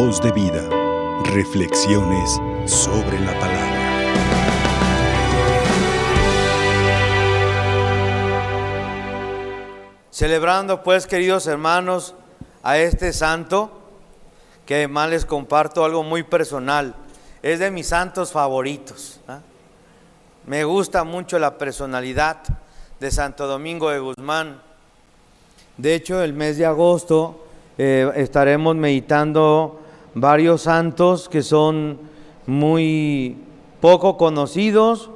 Voz de vida. Reflexiones sobre la palabra. Celebrando pues, queridos hermanos, a este santo, que además les comparto algo muy personal. Es de mis santos favoritos. ¿ah? Me gusta mucho la personalidad de Santo Domingo de Guzmán. De hecho, el mes de agosto eh, estaremos meditando varios santos que son muy poco conocidos,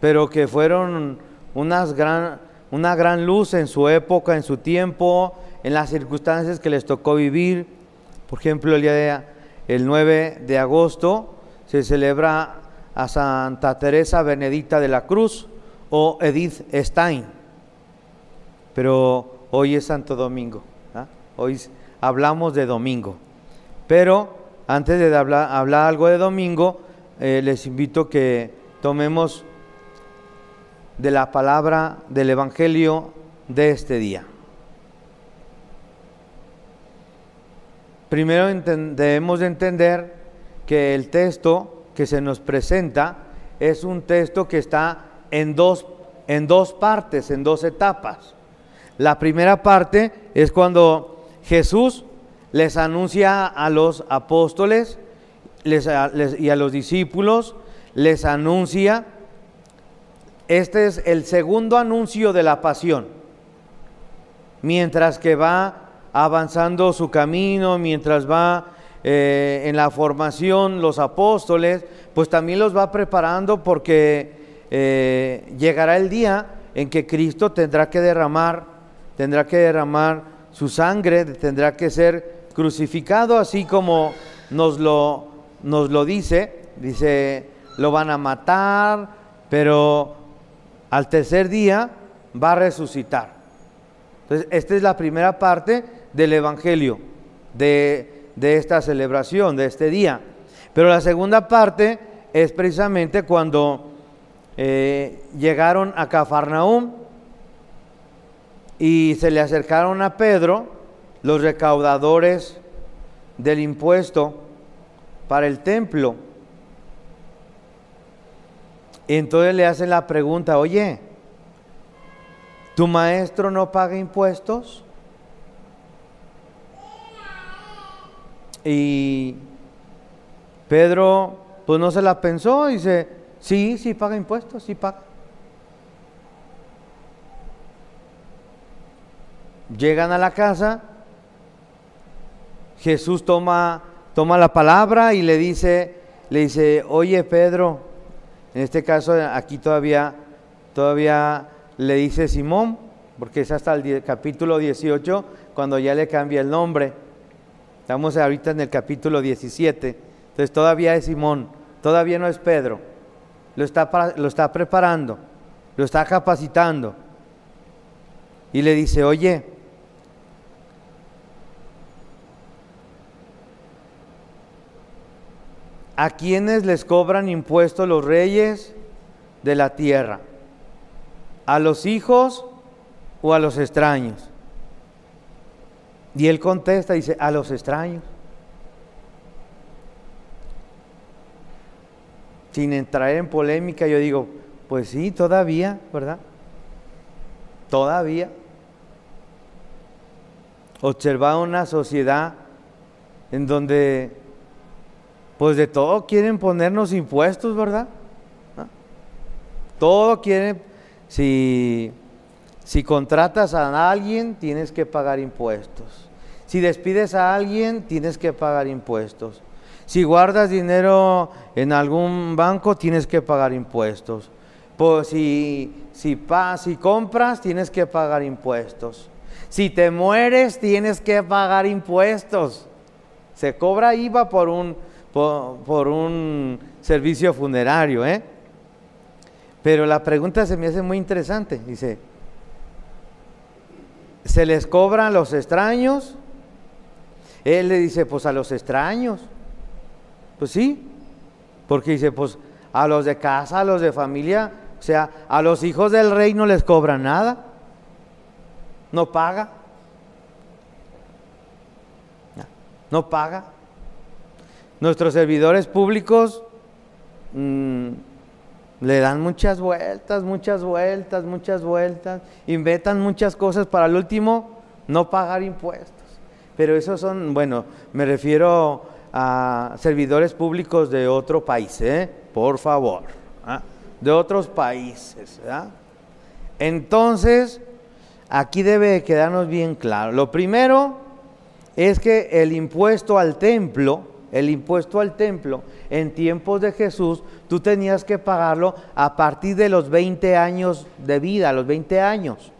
pero que fueron gran, una gran luz en su época, en su tiempo, en las circunstancias que les tocó vivir. Por ejemplo, el día de, el 9 de agosto se celebra a Santa Teresa Benedicta de la Cruz o Edith Stein. Pero hoy es Santo Domingo. ¿ah? Hoy hablamos de domingo. Pero antes de hablar, algo de domingo, eh, les invito que tomemos de la palabra del Evangelio de este día. Primero debemos de entender que el texto que se nos presenta es un texto que está en dos, en dos partes, en dos etapas. La primera parte es cuando Jesús les anuncia a los apóstoles y a los discípulos, les anuncia, este es el segundo anuncio de la pasión, mientras que va avanzando su camino, mientras va eh, en la formación los apóstoles, pues también los va preparando porque eh, llegará el día en que Cristo tendrá que derramar, tendrá que derramar su sangre, tendrá que ser crucificado, así como nos lo, nos lo dice, dice, lo van a matar, pero al tercer día va a resucitar. Entonces, esta es la primera parte del Evangelio, de de esta celebración, de este día. Pero la segunda parte es precisamente cuando eh, llegaron a Cafarnaúm y se le acercaron a Pedro los recaudadores del impuesto para el templo. entonces le hacen la pregunta, oye, ¿tu maestro no paga impuestos? Y Pedro, pues no se la pensó, dice, sí, sí paga impuestos, sí paga. Llegan a la casa, Jesús toma, toma la palabra y le dice, le dice, oye Pedro, en este caso aquí todavía, todavía le dice Simón, porque es hasta el capítulo 18 cuando ya le cambia el nombre. Estamos ahorita en el capítulo 17. Entonces todavía es Simón, todavía no es Pedro. Lo está, lo está preparando, lo está capacitando. Y le dice, oye, ¿a quiénes les cobran impuestos los reyes de la tierra? ¿A los hijos o a los extraños? Y él contesta, dice, a los extraños. Sin entrar en polémica, yo digo, pues sí, todavía, ¿verdad? Todavía. Observar una sociedad en donde, pues de todo quieren ponernos impuestos, ¿verdad? Todo quieren, si, si contratas a alguien, tienes que pagar impuestos. Si despides a alguien, tienes que pagar impuestos. Si guardas dinero en algún banco, tienes que pagar impuestos. Pues si, si, si compras, tienes que pagar impuestos. Si te mueres, tienes que pagar impuestos. Se cobra IVA por un, por, un servicio funerario, ¿eh? Pero la pregunta se me hace muy interesante. Dice, ¿se les cobran los extraños? Él le dice, pues a los extraños. Pues sí, porque dice, pues a los de casa, a los de familia, o sea, a los hijos del rey no les cobra nada. No paga. No paga. Nuestros servidores públicos mm, le dan muchas vueltas, muchas vueltas, muchas vueltas, inventan muchas cosas para el último no pagar impuestos. Pero esos son, bueno, me refiero a servidores públicos de otro país, ¿eh? por favor, ¿ah? de otros países. Entonces, aquí debe quedarnos bien claro. Lo primero es que el impuesto al templo, el impuesto al templo en tiempos de Jesús, tú tenías que pagarlo a partir de los 20 años de vida, los 20 años.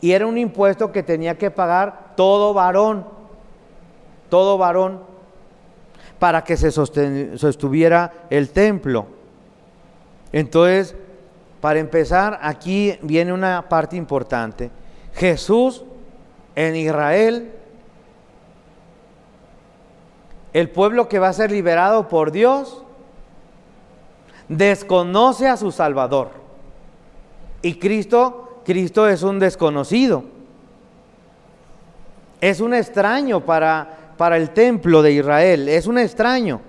Y era un impuesto que tenía que pagar todo varón, todo varón, para que se sostuviera el templo. Entonces, para empezar, aquí viene una parte importante. Jesús en Israel el pueblo que va a ser liberado por Dios desconoce a su Salvador. Y Cristo, Cristo es un desconocido. Es un extraño para, para el templo de Israel, es un extraño.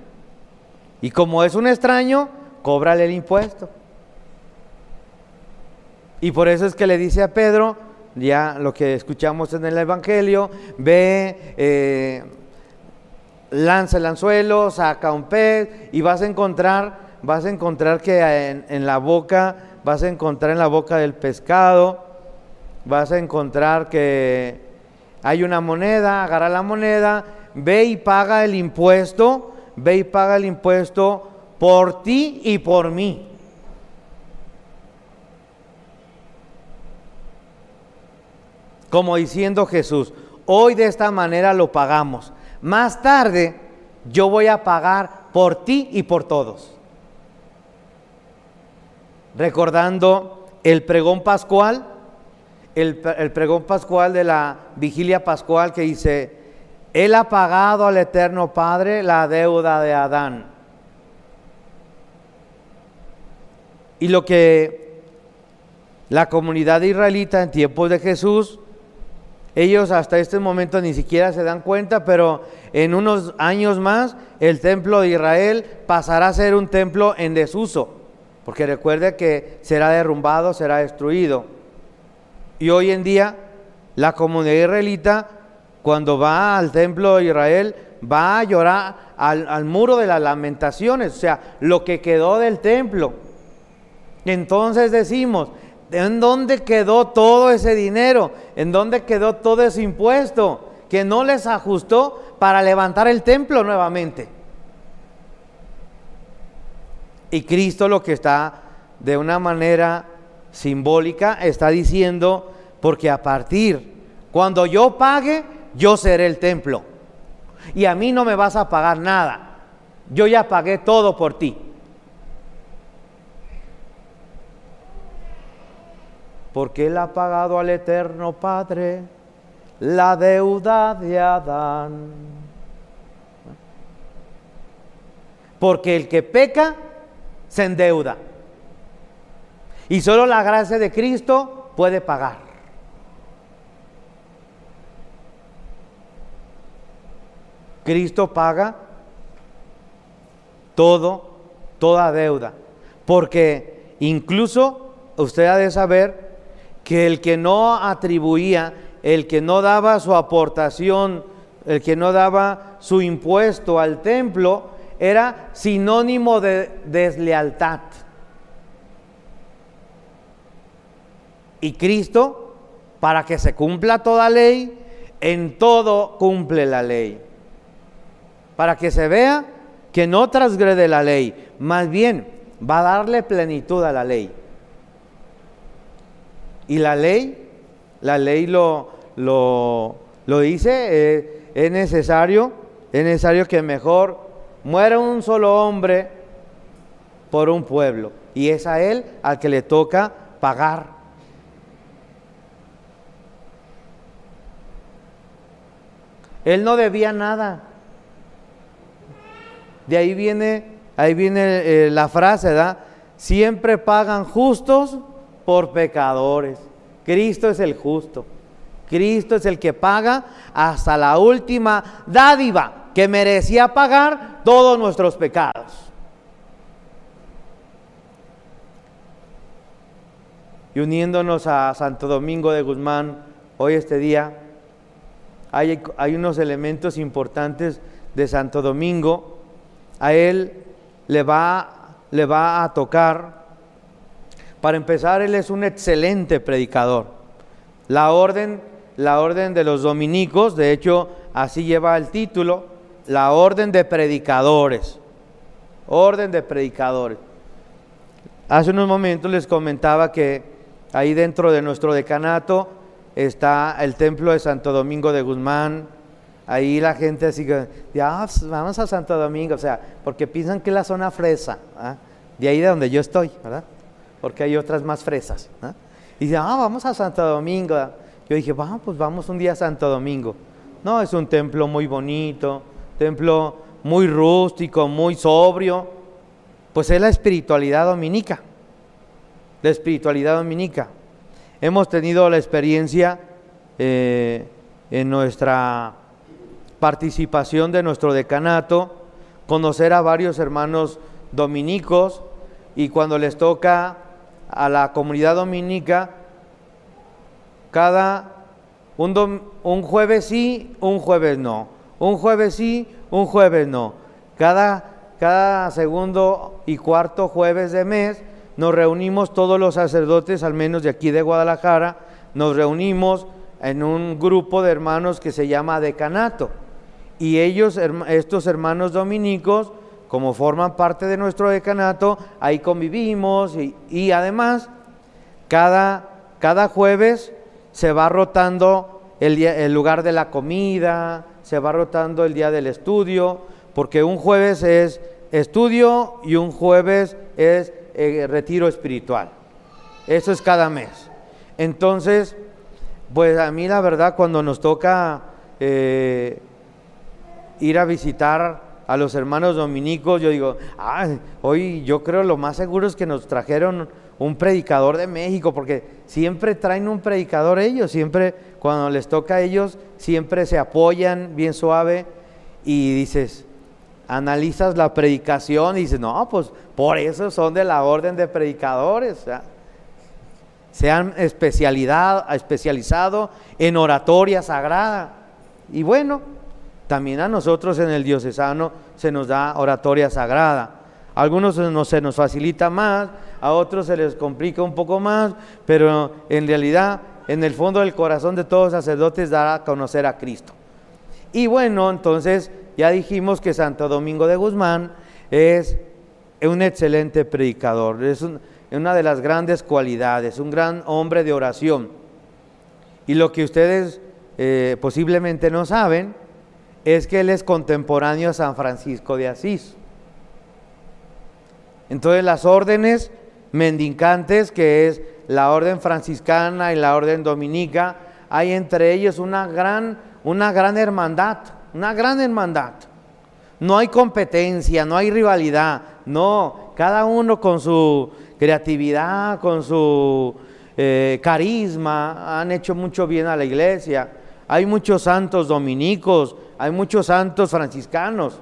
Y como es un extraño, cóbrale el impuesto. Y por eso es que le dice a Pedro, ya lo que escuchamos en el Evangelio, ve, eh, lanza el anzuelo, saca un pez y vas a encontrar, vas a encontrar que en, la boca, vas a encontrar en la boca del pescado, vas a encontrar que hay una moneda, agarra la moneda, ve y paga el impuesto, ve y paga el impuesto por ti y por mí. Como diciendo Jesús, hoy de esta manera lo pagamos más tarde yo voy a pagar por ti y por todos. Recordando el pregón pascual, el, pregón pascual de la vigilia pascual que dice, Él ha pagado al Eterno Padre la deuda de Adán. Y lo que la comunidad israelita en tiempos de Jesús ellos hasta este momento ni siquiera se dan cuenta, pero en unos años más el templo de Israel pasará a ser un templo en desuso, porque recuerde que será derrumbado, será destruido. Y hoy en día la comunidad israelita, cuando va al templo de Israel, va a llorar al, muro de las lamentaciones, o sea, lo que quedó del templo. Entonces decimos, ¿En dónde quedó todo ese dinero? ¿En dónde quedó todo ese impuesto que no les ajustó para levantar el templo nuevamente? Y Cristo lo que está de una manera simbólica está diciendo, porque a partir, cuando yo pague, yo seré el templo. Y a mí no me vas a pagar nada. Yo ya pagué todo por ti. Porque Él ha pagado al Eterno Padre la deuda de Adán. Porque el que peca se endeuda. Y solo la gracia de Cristo puede pagar. Cristo paga todo, toda deuda. Porque incluso usted ha de saber que el que no atribuía, el que no daba su aportación, el que no daba su impuesto al templo, era sinónimo de deslealtad. Y Cristo, para que se cumpla toda ley, en todo cumple la ley. Para que se vea que no transgrede la ley, más bien va a darle plenitud a la ley. Y la ley, la ley lo, lo, dice, eh, es necesario, es necesario que mejor muera un solo hombre por un pueblo. Y es a él al que le toca pagar. Él no debía nada. De ahí viene, ahí viene eh, la frase, ¿verdad? Siempre pagan justos por pecadores. Cristo es el justo. Cristo es el que paga hasta la última dádiva. que merecía pagar todos nuestros pecados. Y uniéndonos a Santo Domingo de Guzmán, hoy este día, hay, hay unos elementos importantes de Santo Domingo. A él le va, le va a tocar, para empezar, él es un excelente predicador. La orden, la orden de los dominicos, de hecho, así lleva el título, la orden de predicadores. Orden de predicadores. Hace unos momentos les comentaba que ahí dentro de nuestro decanato está el templo de Santo Domingo de Guzmán. Ahí la gente así que, pues, vamos a Santo Domingo, o sea, porque piensan que es la zona fresa, ¿ah? de ahí de donde yo estoy, ¿verdad? Porque hay otras más fresas. ¿ah? Y dice, ah, vamos a Santo Domingo. Yo dije, vamos, pues vamos un día a Santo Domingo. No, es un templo muy bonito, templo muy rústico, muy sobrio. Pues es la espiritualidad dominica. La espiritualidad dominica. Hemos tenido la experiencia eh, en nuestra participación de nuestro decanato, conocer a varios hermanos dominicos y cuando les toca a la comunidad dominica, cada un, un jueves sí, un jueves no, un jueves sí, un jueves no. Cada, cada segundo y cuarto jueves de mes nos reunimos todos los sacerdotes, al menos de aquí de Guadalajara, nos reunimos en un grupo de hermanos que se llama decanato. Y ellos, estos hermanos dominicos, como forman parte de nuestro decanato, ahí convivimos y, además cada, cada, jueves se va rotando el, el lugar de la comida, se va rotando el día del estudio, porque un jueves es estudio y un jueves es eh, retiro espiritual. Eso es cada mes. Entonces, pues a mí la verdad cuando nos toca eh, ir a visitar a los hermanos dominicos, yo digo, hoy yo creo lo más seguro es que nos trajeron un predicador de México, porque siempre traen un predicador ellos, siempre cuando les toca a ellos, siempre se apoyan bien suave y dices, analizas la predicación y dices, no, pues por eso son de la orden de predicadores. Se han especializado en oratoria sagrada. Y bueno, también a nosotros en el diocesano se nos da oratoria sagrada. A algunos no, se nos facilita más, a otros se les complica un poco más, pero en realidad, en el fondo del corazón de todos los sacerdotes dará a conocer a Cristo. Y bueno, entonces ya dijimos que Santo Domingo de Guzmán es un excelente predicador, es una de las grandes cualidades, un gran hombre de oración. Y lo que ustedes eh, posiblemente no saben es que él es contemporáneo a San Francisco de Asís. Entonces las órdenes mendicantes, que es la orden franciscana y la orden dominica, hay entre ellos una gran, una gran hermandad una gran hermandad. No hay competencia, no hay rivalidad, no, cada uno con su creatividad, con su eh, carisma, han hecho mucho bien a la iglesia. Hay muchos santos dominicos, hay muchos santos franciscanos.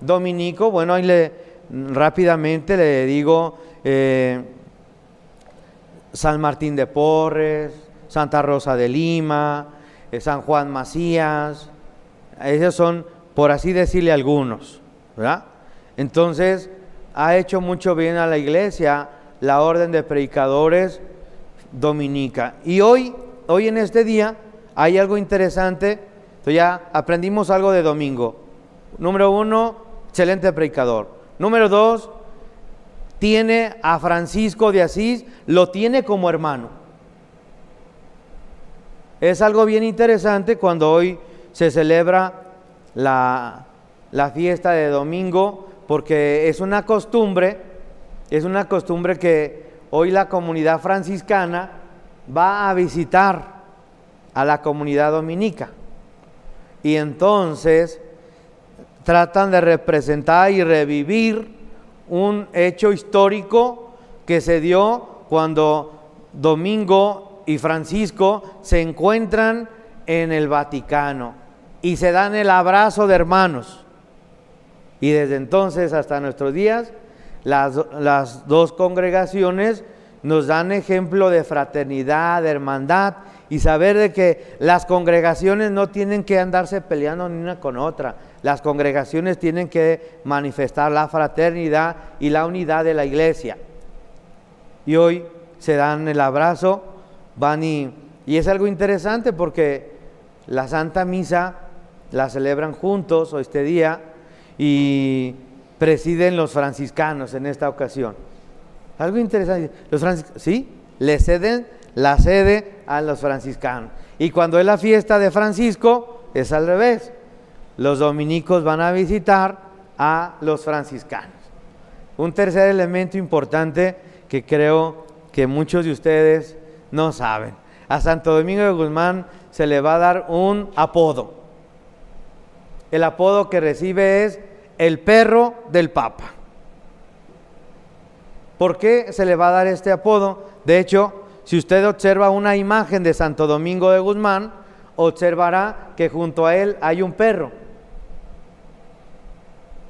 Dominico, bueno, ahí le rápidamente le digo eh, San Martín de Porres, Santa Rosa de Lima, eh, San Juan Macías, esos son, por así decirle, algunos, ¿verdad? Entonces, ha hecho mucho bien a la iglesia la orden de predicadores dominica. Y hoy, hoy en este día, hay algo interesante. Entonces ya aprendimos algo de domingo. Número uno, excelente predicador. Número dos, tiene a Francisco de Asís, lo tiene como hermano. Es algo bien interesante cuando hoy se celebra la, fiesta de domingo porque es una costumbre, es una costumbre que hoy la comunidad franciscana va a visitar a la comunidad dominica. Y entonces tratan de representar y revivir un hecho histórico que se dio cuando Domingo y Francisco se encuentran en el Vaticano. y se dan el abrazo de hermanos. Y desde entonces hasta nuestros días, las, las dos congregaciones nos dan ejemplo de fraternidad, de hermandad y saber de que las congregaciones no tienen que andarse peleando ni una con otra. Las congregaciones tienen que manifestar la fraternidad y la unidad de la iglesia. Y hoy se dan el abrazo, van y, y es algo interesante porque la Santa Misa la celebran juntos este día y presiden los franciscanos en esta ocasión. Algo interesante, los franciscanos, ¿sí? Le ceden la sede a los franciscanos. Y cuando es la fiesta de Francisco, es al revés. Los dominicos van a visitar a los franciscanos. Un tercer elemento importante que creo que muchos de ustedes no saben. A Santo Domingo de Guzmán se le va a dar un apodo. El apodo que recibe es el perro del Papa. ¿Por qué se le va a dar este apodo? De hecho, si usted observa una imagen de Santo Domingo de Guzmán, observará que junto a él hay un perro.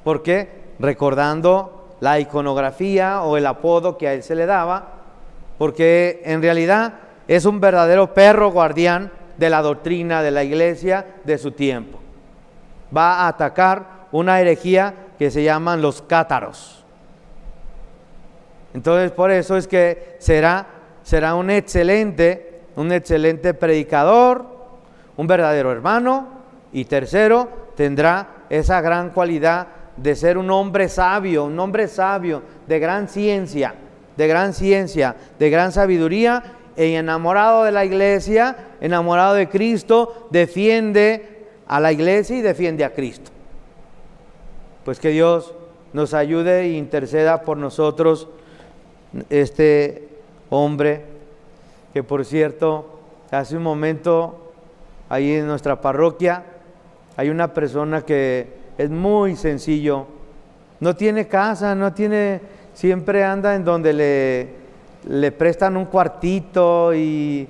¿Por qué? Recordando la iconografía o el apodo que a él se le daba, porque en realidad es un verdadero perro guardián de la doctrina de la iglesia de su tiempo. Va a atacar una herejía que se llaman los cátaros. Entonces por eso es que será, será un excelente, un excelente predicador, un verdadero hermano y tercero tendrá esa gran cualidad de ser un hombre sabio, un hombre sabio, de gran ciencia, de gran ciencia, de gran sabiduría y enamorado de la iglesia, enamorado de Cristo, defiende a la iglesia y defiende a Cristo. Pues que Dios nos ayude e interceda por nosotros, este hombre, que por cierto, hace un momento, ahí en nuestra parroquia, hay una persona que es muy sencillo, no tiene casa, no tiene, siempre anda en donde le, le prestan un cuartito y,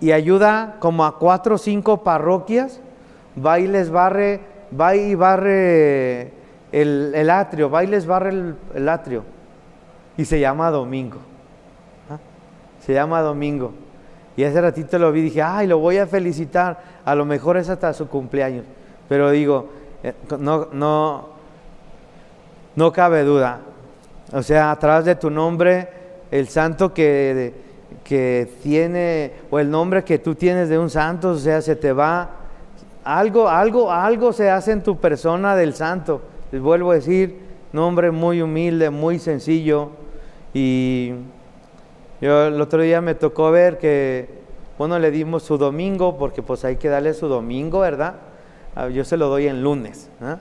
y ayuda como a cuatro o cinco parroquias, va y les barre, va y barre el, atrio, va y les barre el, atrio. Y se llama Domingo. Se llama Domingo. Y ese ratito lo vi y dije, ay, lo voy a felicitar. A lo mejor es hasta su cumpleaños. Pero digo, eh, no, no, no cabe duda. O sea, a través de tu nombre, el santo que, que tiene, o el nombre que tú tienes de un santo, o sea, se te va. Algo, algo, algo se hace en tu persona del santo. Les vuelvo a decir, nombre muy humilde, muy sencillo. Y yo el otro día me tocó ver que, bueno, le dimos su domingo, porque pues hay que darle su domingo, ¿verdad? Ah, yo se lo doy en lunes. ¿ah?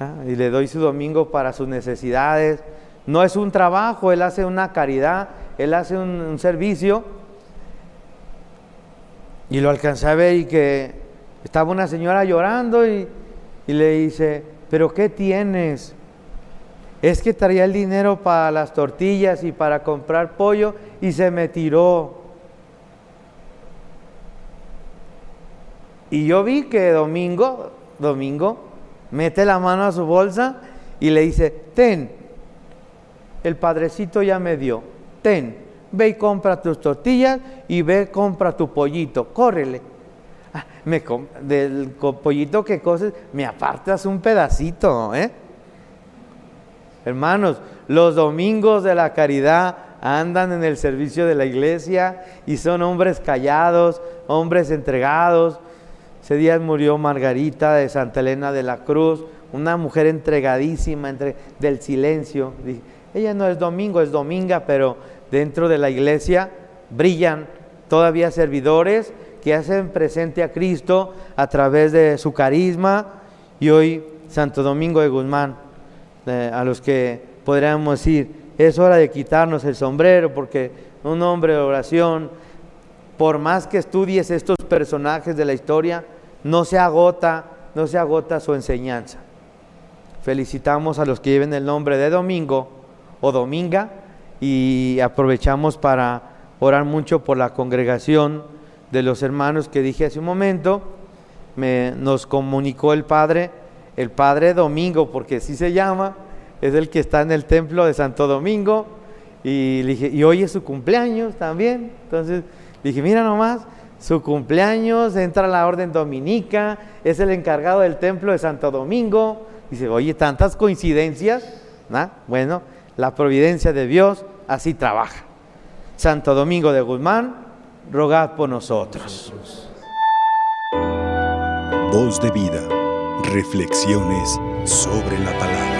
Ah, y le doy su domingo para sus necesidades. No es un trabajo, él hace una caridad, él hace un, servicio. Y lo alcancé a ver y que estaba una señora llorando y, y le dice, pero ¿qué tienes? Es que traía el dinero para las tortillas y para comprar pollo y se me tiró. Y yo vi que Domingo, Domingo, mete la mano a su bolsa y le dice, ten, el padrecito ya me dio, ten, ve y compra tus tortillas y ve compra tu pollito, córrele me, del pollito que coces, me apartas un pedacito, ¿eh? Hermanos, los domingos de la caridad andan en el servicio de la iglesia y son hombres callados, hombres entregados. Ese día murió Margarita de Santa Elena de la Cruz, una mujer entregadísima entre, del silencio. Ella no es domingo, es dominga, pero dentro de la iglesia brillan todavía servidores que hacen presente a Cristo a través de su carisma y hoy Santo Domingo de Guzmán, eh, a los que podríamos decir, es hora de quitarnos el sombrero porque un hombre de oración, por más que estudies estos personajes de la historia, no se agota, no se agota su enseñanza. Felicitamos a los que lleven el nombre de Domingo o Dominga y aprovechamos para orar mucho por la congregación de los hermanos que dije hace un momento me, nos comunicó el Padre, el Padre Domingo, porque así se llama, es el que está en el templo de Santo Domingo, y le dije, y hoy es su cumpleaños también, entonces dije, mira nomás, su cumpleaños, entra a la orden dominica, es el encargado del templo de Santo Domingo, dice, oye, tantas coincidencias, ¿no? bueno, la providencia de Dios así trabaja. Santo Domingo de Guzmán, rogad por nosotros. Voz de vida, reflexiones sobre la palabra.